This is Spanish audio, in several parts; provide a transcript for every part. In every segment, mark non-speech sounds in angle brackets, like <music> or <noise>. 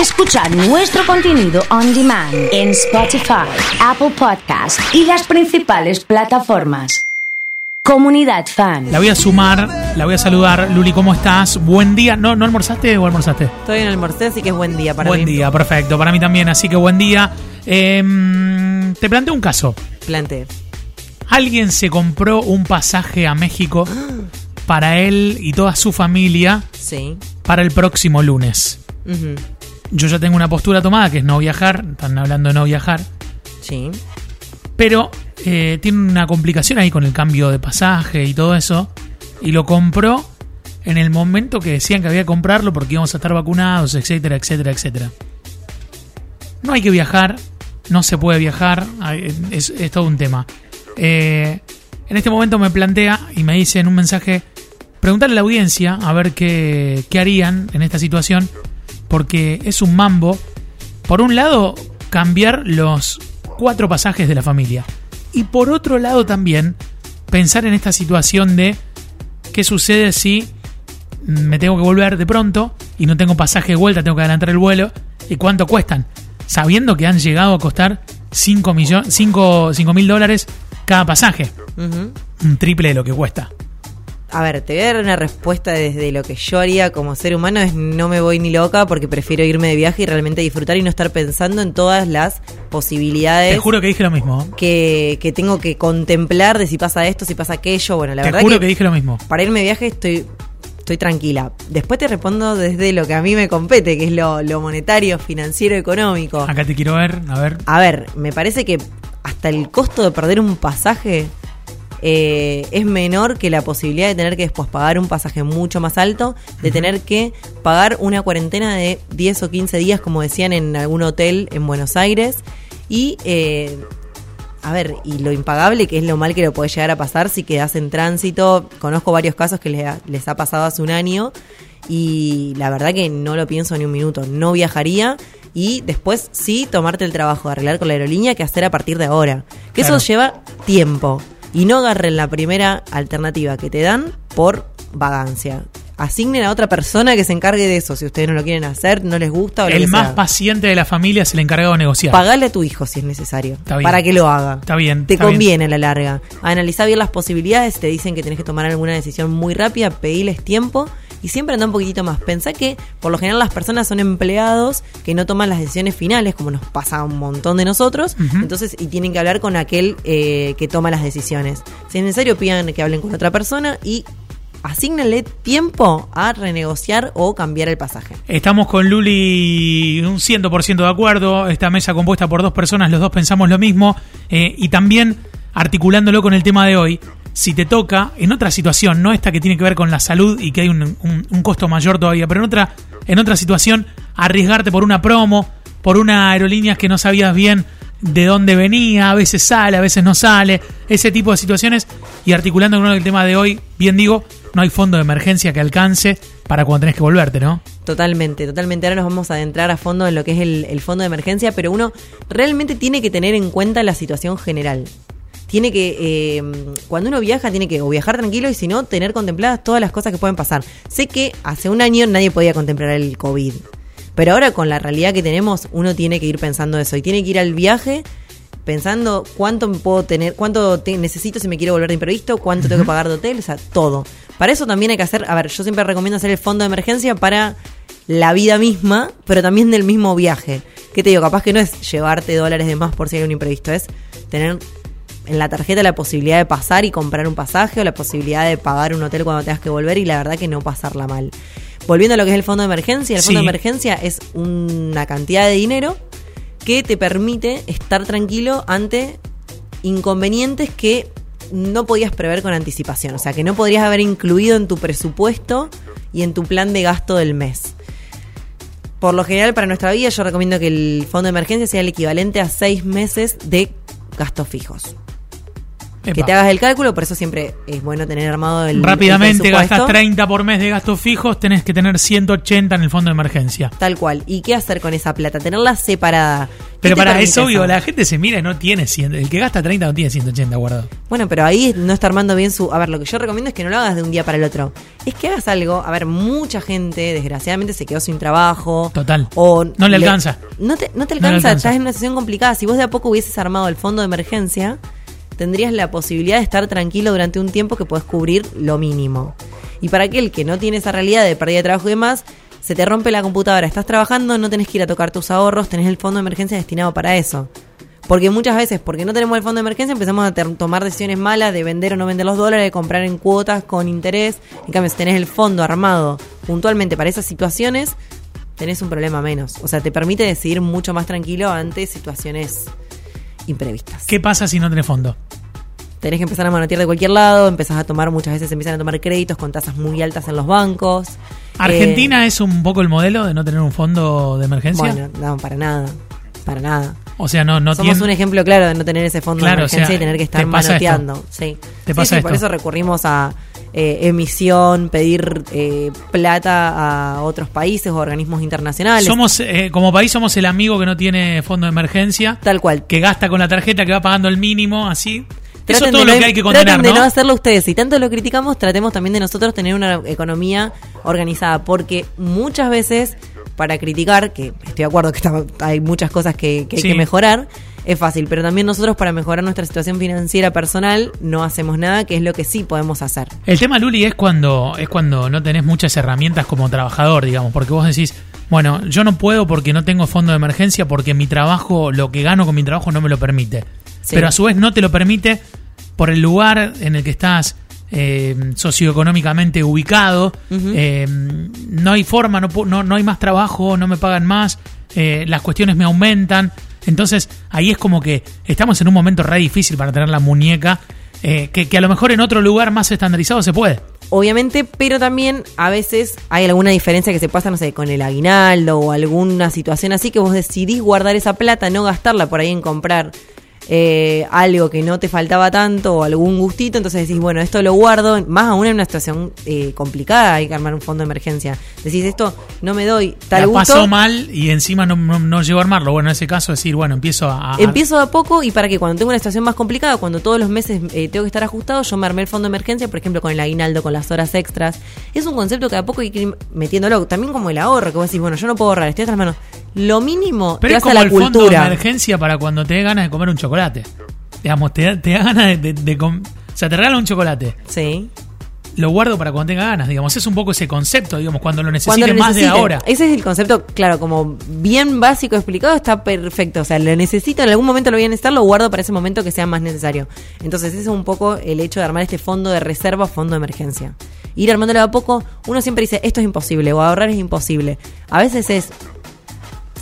Escuchar nuestro contenido on demand en Spotify, Apple Podcast y las principales plataformas. Comunidad Fan. La voy a sumar, la voy a saludar. Luli, ¿cómo estás? Buen día. ¿No, ¿no almorzaste o almorzaste? Estoy en almorcé, así que es buen día para buen mí. día, perfecto. Para mí también, así que buen día. Em, te planteo un caso. Plante. Alguien se compró un pasaje a México para él y toda su familia Sí. para el próximo lunes. Ujú. Yo ya tengo una postura tomada que es no viajar. Están hablando de no viajar. Sí. Pero eh, tiene una complicación ahí con el cambio de pasaje y todo eso. Y lo compró en el momento que decían que había que comprarlo porque íbamos a estar vacunados, etcétera, etcétera, etcétera. No hay que viajar, no se puede viajar, es, es todo un tema. Eh, en este momento me plantea y me dice en un mensaje, preguntarle a la audiencia a ver qué, qué harían en esta situación, porque es un mambo. Por un lado, cambiar los cuatro pasajes de la familia. Y por otro lado también, pensar en esta situación de qué sucede si me tengo que volver de pronto y no tengo pasaje de vuelta, tengo que adelantar el vuelo. ¿Y cuánto cuestan? Sabiendo que han llegado a costar 5 mil dólares cada pasaje. Un triple de lo que cuesta. A ver, te voy a dar una respuesta desde lo que yo haría como ser humano es no me voy ni loca porque prefiero irme de viaje y realmente disfrutar y no estar pensando en todas las posibilidades Te juro que dije lo mismo. que, que tengo que contemplar de si pasa esto, si pasa aquello. Bueno, la Te verdad juro que, que dije lo mismo. para irme de viaje estoy estoy tranquila. Después te respondo desde lo que a mí me compete, que es lo, lo monetario, financiero, económico. Acá te quiero ver, a ver. A ver, me parece que hasta el costo de perder un pasaje eh, es menor que la posibilidad de tener que después pagar un pasaje mucho más alto, de tener que pagar una cuarentena de 10 o 15 días, como decían en algún hotel en Buenos Aires. Y, eh, a ver, y lo impagable que es lo mal que lo puede llegar a pasar si quedas en tránsito. Conozco varios casos que les ha, les ha pasado hace un año y la verdad que no lo pienso ni un minuto. No viajaría y después sí tomarte el trabajo de arreglar con la aerolínea que hacer a partir de ahora. Que Claro. eso lleva tiempo. Y no agarren la primera alternativa que te dan por vagancia. Asignen a otra persona que se encargue de eso. Si ustedes no lo quieren hacer, no les gusta o lo El que más sea. paciente de la familia es el encargado de negociar. Pagale a tu hijo si es necesario. Está bien. Para que lo haga. Está bien, Te está bien. conviene a la larga. Analiza bien las posibilidades. Te dicen que tenés que tomar alguna decisión muy rápida. Pediles tiempo. Y siempre anda un poquitito más. Pensá que por lo general las personas son empleados que no toman las decisiones finales, como nos pasa a un montón de nosotros. Entonces, y tienen que hablar con aquel eh, que toma las decisiones. Si es necesario, pidan que hablen con otra persona y asígnenle tiempo a renegociar o cambiar el pasaje. Estamos con Luli un 100% de acuerdo. Esta mesa compuesta por dos personas, los dos pensamos lo mismo. Eh, y también articulándolo con el tema de hoy, si te toca en otra situación, no esta que tiene que ver con la salud y que hay un, un- costo mayor todavía, pero en otra, en otra situación, arriesgarte por una promo, por una aerolínea que no sabías bien de dónde venía, a veces sale, a veces no sale, ese tipo de situaciones. Y articulando con el tema de hoy, bien digo, no hay fondo de emergencia que alcance para cuando tenés que volverte, ¿no? Totalmente, totalmente. Ahora nos vamos a adentrar a fondo en lo que es el fondo de emergencia, pero uno realmente tiene que tener en cuenta la situación general. Tiene que, eh, cuando uno viaja, tiene que o viajar tranquilo y si no, tener contempladas todas las cosas que pueden pasar. Sé que hace un año nadie podía contemplar el COVID, pero ahora con la realidad que tenemos, uno tiene que ir pensando eso y tiene que ir al viaje pensando cuánto puedo tener, cuánto te- necesito si me quiero volver de imprevisto, cuánto tengo que pagar de hotel, o sea, todo. Para eso también hay que hacer, a ver, yo siempre recomiendo hacer el fondo de emergencia para la vida misma, pero también del mismo viaje. ¿Qué te digo? Capaz que no es llevarte dólares de más por si hay un imprevisto, es tener en la tarjeta la posibilidad de pasar y comprar un pasaje o la posibilidad de pagar un hotel cuando tengas que volver y la verdad que no pasarla mal. Volviendo a lo que es el fondo de emergencia, el fondo Sí. de emergencia es una cantidad de dinero que te permite estar tranquilo ante inconvenientes que no podías prever con anticipación, o sea, que no podrías haber incluido en tu presupuesto y en tu plan de gasto del mes. Por lo general, para nuestra vida, yo recomiendo que el fondo de emergencia sea el equivalente a seis meses de gastos fijos. Que te hagas el cálculo, por eso siempre es bueno tener armado el Rápidamente el gastas 30 por mes de gastos fijos, tenés que tener 180 en el fondo de emergencia. Tal cual. ¿Y qué hacer con esa plata? Tenerla separada. ¿Qué Pero para eso, obvio, la gente se mira y no tiene 100. El que gasta 30 no tiene 180 guardado. Bueno, pero ahí no está armando bien su... A ver, lo que yo recomiendo es que no lo hagas de un día para el otro. Es que hagas algo... A ver, mucha gente, desgraciadamente, se quedó sin trabajo. Total. O No le alcanza. No te, no te No alcanza, alcanza. estás en una situación complicada. Si vos de a poco hubieses armado el fondo de emergencia, tendrías la posibilidad de estar tranquilo durante un tiempo que podés cubrir lo mínimo. Y para aquel que no tiene esa realidad de pérdida de trabajo y demás, se te rompe la computadora, estás trabajando, no tenés que ir a tocar tus ahorros, tenés el fondo de emergencia destinado para eso. Porque muchas veces, porque no tenemos el fondo de emergencia, empezamos a tomar decisiones malas de vender o no vender los dólares, de comprar en cuotas con interés. En cambio, si tenés el fondo armado puntualmente para esas situaciones, tenés un problema menos. O sea, te permite decidir mucho más tranquilo ante situaciones imprevistas. ¿Qué pasa si no tenés fondo? Tenés que empezar a manotear de cualquier lado, empezás a tomar, muchas veces empiezan a tomar créditos con tasas muy altas en los bancos. ¿Argentina es un poco el modelo de no tener un fondo de Eh, emergencia? bueno, no, para nada. Para nada. o sea, no, no Somos tiene. un ejemplo claro de no tener ese fondo Claro, de o sea, emergencia y tener que estar manoteando. Sí. Te Sí, pasa sí, por esto. eso recurrimos a eh, emisión, pedir eh, plata a otros países o organismos internacionales. Somos, eh, como país, somos el amigo que no tiene fondo de emergencia, Tal cual. que gasta con la tarjeta, que va pagando el mínimo, así. Eso Traten es todo de lo que hay que traten contener, de ¿no? no hacerlo ustedes. Si tanto lo criticamos, tratemos también de nosotros tener una economía organizada. Porque muchas veces, para criticar, que estoy de acuerdo que está- hay muchas cosas que, que hay Sí. que mejorar, es fácil. Pero también nosotros, para mejorar nuestra situación financiera personal, no hacemos nada, que es lo que sí podemos hacer. El tema, Luli, es cuando, es cuando no tenés muchas herramientas como trabajador, digamos, porque vos decís, bueno, yo no puedo porque no tengo fondo de emergencia, porque mi trabajo, lo que gano con mi trabajo no me lo permite. Sí. Pero a su vez no te lo permite por el lugar en el que estás eh, socioeconómicamente ubicado. Eh, no hay forma, no, no, no hay más trabajo, no me pagan más, eh, las cuestiones me aumentan. Entonces ahí es como que estamos en un momento re difícil para tener la muñeca, que, que a lo mejor en otro lugar más estandarizado se puede. Obviamente, pero también a veces hay alguna diferencia que se pasa, no sé, con el aguinaldo o alguna situación así que vos decidís guardar esa plata, no gastarla por ahí en comprar eh, algo que no te faltaba tanto o algún gustito, entonces decís, bueno, esto lo guardo, más aún en una situación eh, complicada, hay que armar un fondo de emergencia. Decís, esto no me doy tal la gusto. pasó mal y encima no, no, no llego a armarlo. Bueno, en ese caso decir, bueno, empiezo a... a- Empiezo a poco y para que cuando tengo una situación más complicada, cuando todos los meses eh, tengo que estar ajustado, yo me armé el fondo de emergencia, por ejemplo, con el aguinaldo, con las horas extras. Es un concepto que a poco hay que ir metiéndolo. También como el ahorro, que vos decís, bueno, yo no puedo ahorrar, estoy a otras manos. Lo mínimo Pero es hace como la el fondo de cultura. emergencia para cuando te dé ganas de comer un chocolate. Digamos, te, da- te da ganas de... de- de com- o sea, te regalan un chocolate. Sí. Lo guardo para cuando tenga ganas, digamos. Es un poco ese concepto, digamos, cuando lo necesite Cuando lo más de ahora. Ese es el concepto, claro, como bien básico explicado, está perfecto. O sea, lo necesito, en algún momento lo voy a necesitar, lo guardo para ese momento que sea más necesario. Entonces, ese es un poco el hecho de armar este fondo de reserva, fondo de emergencia. Ir armándolo de a poco, uno siempre dice, esto es imposible, o ahorrar es imposible. A veces es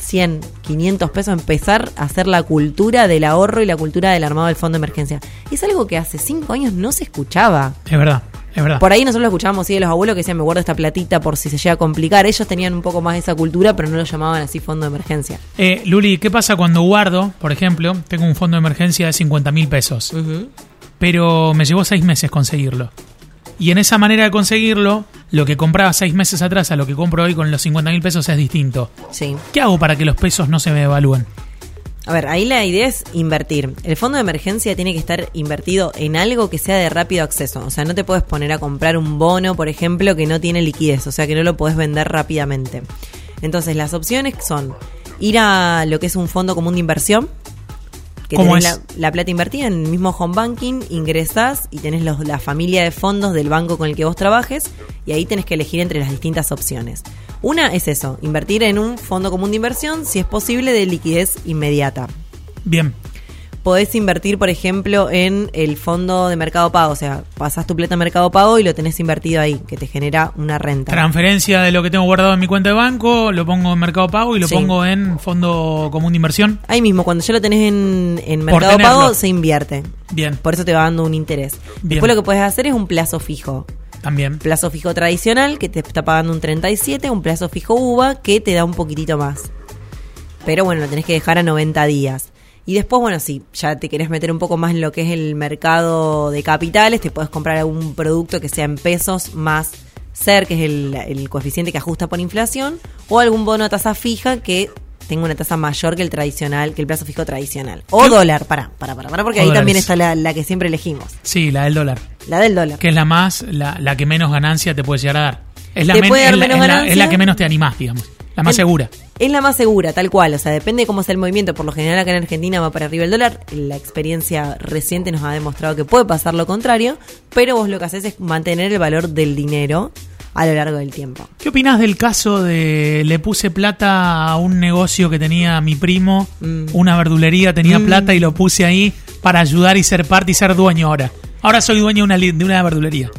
100, 500 pesos empezar a hacer la cultura del ahorro y la cultura del armado del fondo de emergencia. Es algo que hace 5 años no se escuchaba. Es verdad, es verdad. Por ahí nosotros lo escuchábamos, sí, de los abuelos que decían, me guardo esta platita por si se llega a complicar. Ellos tenían un poco más esa cultura, pero no lo llamaban así fondo de emergencia. Eh, Luli, ¿qué pasa cuando guardo, por ejemplo, tengo un fondo de emergencia de 50 mil pesos, pero me llevó seis meses conseguirlo? Y en esa manera de conseguirlo, lo que compraba seis meses atrás a lo que compro hoy con los 50 mil pesos es distinto. Sí. ¿Qué hago para que los pesos no se me evalúen? A ver, ahí la idea es invertir. El fondo de emergencia tiene que estar invertido en algo que sea de rápido acceso. O sea, no te puedes poner a comprar un bono, por ejemplo, que no tiene liquidez, o sea, que no lo puedes vender rápidamente. Entonces, las opciones son ir a lo que es un fondo común de inversión. Que ¿Cómo tenés es? La, la plata invertida en el mismo home banking, ingresás y tenés los- la familia de fondos del banco con el que vos trabajes y ahí tenés que elegir entre las distintas opciones. Una es eso, invertir en un fondo común de inversión, si es posible, de liquidez inmediata Bien, podés invertir, por ejemplo, en el fondo de Mercado Pago. O sea, pasás tu plata a Mercado Pago y lo tenés invertido ahí, que te genera una renta. transferencia de lo que tengo guardado en mi cuenta de banco, lo pongo en Mercado Pago y lo Sí. pongo en fondo común de inversión. Ahí mismo, cuando ya lo tenés en, Mercado. Pago, se invierte. Bien, Por eso te va dando un interés. Bien. Después lo que puedes hacer es un plazo fijo. también. Plazo fijo tradicional, que te está pagando un 37, un plazo fijo UVA, que te da un poquitito más. Pero bueno, lo tenés que dejar a 90 días. Y después, bueno, si ya te querés meter un poco más en lo que es el mercado de capitales, te puedes comprar algún producto que sea en pesos más SER, que es el, el coeficiente que ajusta por inflación, o algún bono a tasa fija que tenga una tasa mayor que el tradicional, que el plazo fijo tradicional. O ¿Qué? dólar, para, para, para, porque O ahí dólares. también está la, la que siempre elegimos, Sí, la del dólar. la del dólar. Que es la más, la, la que menos ganancia te puede llegar a dar. Es la, Te men- es la- menos es la- es ganancia. la que menos te animás, digamos. La más segura. Es la más segura, tal cual. O sea, depende de cómo sea el movimiento. Por lo general, acá en Argentina va para arriba el dólar. La experiencia reciente nos ha demostrado que puede pasar lo contrario. Pero vos lo que haces es mantener el valor del dinero a lo largo del tiempo. ¿Qué opinás del caso de le puse plata a un negocio que tenía mi primo, Mm. una verdulería, tenía Mm. plata y lo puse ahí para ayudar y ser parte y ser dueño ahora? Ahora soy dueño de una, de una verdulería.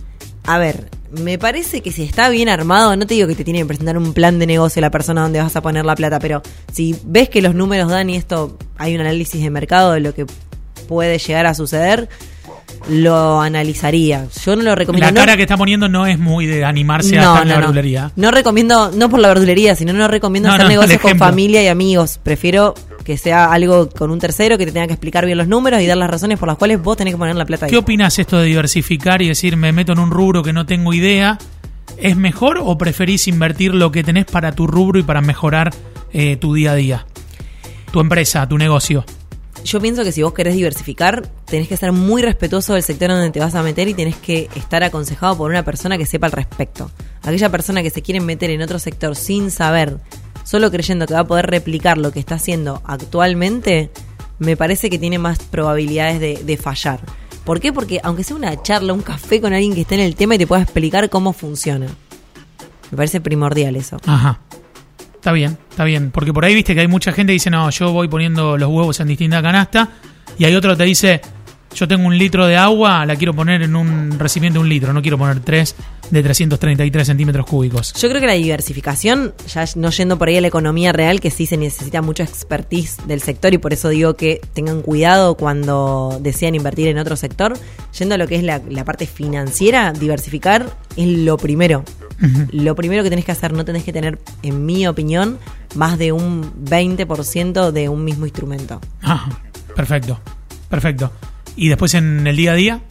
A ver, me parece que si está bien armado, no te digo que te tiene que presentar un plan de negocio la persona donde vas a poner la plata, pero si ves que los números dan y esto hay un análisis de mercado de lo que puede llegar a suceder, lo analizaría. Yo no lo recomiendo. La No- cara que está poniendo no es muy de animarse a estar en la verdulería. No recomiendo, no por la verdulería, sino no recomiendo No, hacer no, <laughs> negocios con familia y amigos. Prefiero que sea algo con un tercero que te tenga que explicar bien los números y dar las razones por las cuales vos tenés que poner la plata ahí. ¿Qué opinas esto de diversificar y decir me meto en un rubro que no tengo idea? ¿Es mejor o preferís invertir lo que tenés para tu rubro y para mejorar eh, tu día a día? Tu empresa, tu negocio. Yo pienso que si vos querés diversificar, tenés que ser muy respetuoso del sector donde te vas a meter y tenés que estar aconsejado por una persona que sepa al respecto. Aquella persona que se quiere meter en otro sector sin saber, solo creyendo que va a poder replicar lo que está haciendo actualmente, me parece que tiene más probabilidades de, de fallar. ¿Por qué? Porque aunque sea una charla, un café con alguien que esté en el tema y te pueda explicar cómo funciona. Me parece primordial eso. Ajá. Está bien, está bien. Porque por ahí viste que hay mucha gente que dice, no, yo voy poniendo los huevos en distinta canasta. Y hay otro que te dice, yo tengo un litro de agua, la quiero poner en un recipiente de un litro, no quiero poner tres de 333 centímetros cúbicos. Yo creo que la diversificación, ya no yendo por ahí a la economía real, que sí se necesita mucha expertise del sector y por eso digo que tengan cuidado cuando desean invertir en otro sector, yendo a lo que es la, la parte financiera, diversificar es lo primero. Lo primero que tenés que hacer, no tenés que tener, en mi opinión, más de un 20% de un mismo instrumento. Ajá. Perfecto, perfecto. Y después en el día a día,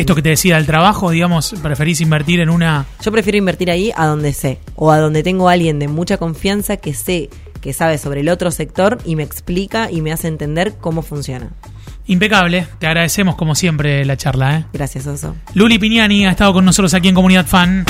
esto que te decía del trabajo, digamos, preferís invertir en una... Yo prefiero invertir ahí a donde sé o a donde tengo a alguien de mucha confianza que sé que sabe sobre el otro sector y me explica y me hace entender cómo funciona. Impecable, te agradecemos como siempre la charla. ¿eh? Gracias, Oso. Luli Piñani ha estado con nosotros aquí en Comunidad Fan.